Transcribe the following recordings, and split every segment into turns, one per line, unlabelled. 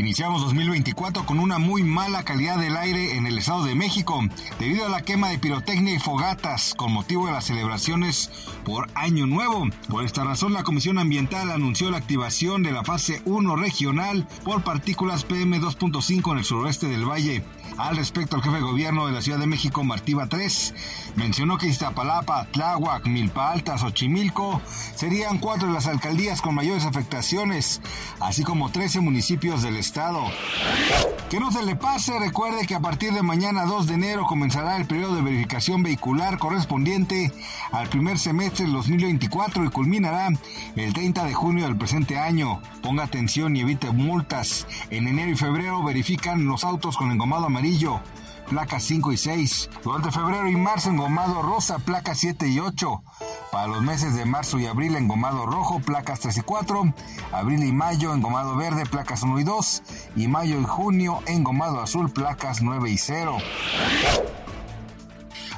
Iniciamos 2024 con una muy mala calidad del aire en el Estado de México debido a la quema de pirotecnia y fogatas con motivo de las celebraciones por Año Nuevo. Por esta razón, la Comisión Ambiental anunció la activación de la fase 1 regional por partículas PM2.5 en el suroeste del valle. Al respecto, el jefe de gobierno de la Ciudad de México, Martí 3, mencionó que Iztapalapa, Tláhuac, Milpa Alta, Xochimilco serían cuatro de las alcaldías con mayores afectaciones, así como 13 municipios del estado. Que no se le pase, recuerde que a partir de mañana 2 de enero comenzará el periodo de verificación vehicular correspondiente al primer semestre del 2024 y culminará el 30 de junio del presente año. Ponga atención y evite multas. En enero y febrero verifican los autos con engomado amarillo placas 5 y 6. Durante febrero y marzo engomado rosa, placas 7 y 8. Para los meses de marzo y abril engomado rojo, placas 3 y 4. Abril y mayo engomado verde, placas 1 y 2. Y mayo y junio engomado azul, placas 9 y 0.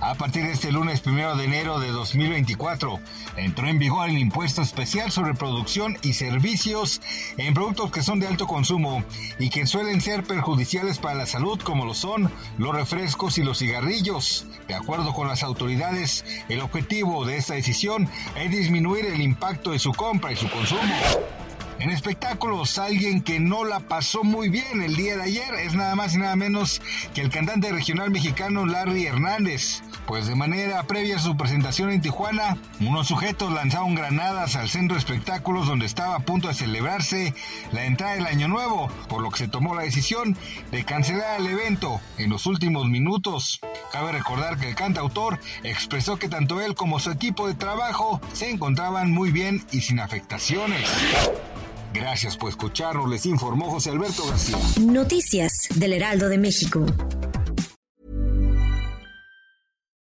A partir de este lunes primero de enero de 2024, entró en vigor el impuesto especial sobre producción y servicios en productos que son de alto consumo y que suelen ser perjudiciales para la salud, como lo son los refrescos y los cigarrillos. De acuerdo con las autoridades, el objetivo de esta decisión es disminuir el impacto de su compra y su consumo. En espectáculos, alguien que no la pasó muy bien el día de ayer es nada más y nada menos que el cantante regional mexicano Larry Hernández. Pues de manera previa a su presentación en Tijuana, unos sujetos lanzaron granadas al centro de espectáculos donde estaba a punto de celebrarse la entrada del año nuevo, por lo que se tomó la decisión de cancelar el evento en los últimos minutos. Cabe recordar que el cantautor expresó que tanto él como su equipo de trabajo se encontraban muy bien y sin afectaciones. Gracias por escucharnos, les informó José Alberto García.
Noticias del Heraldo de México.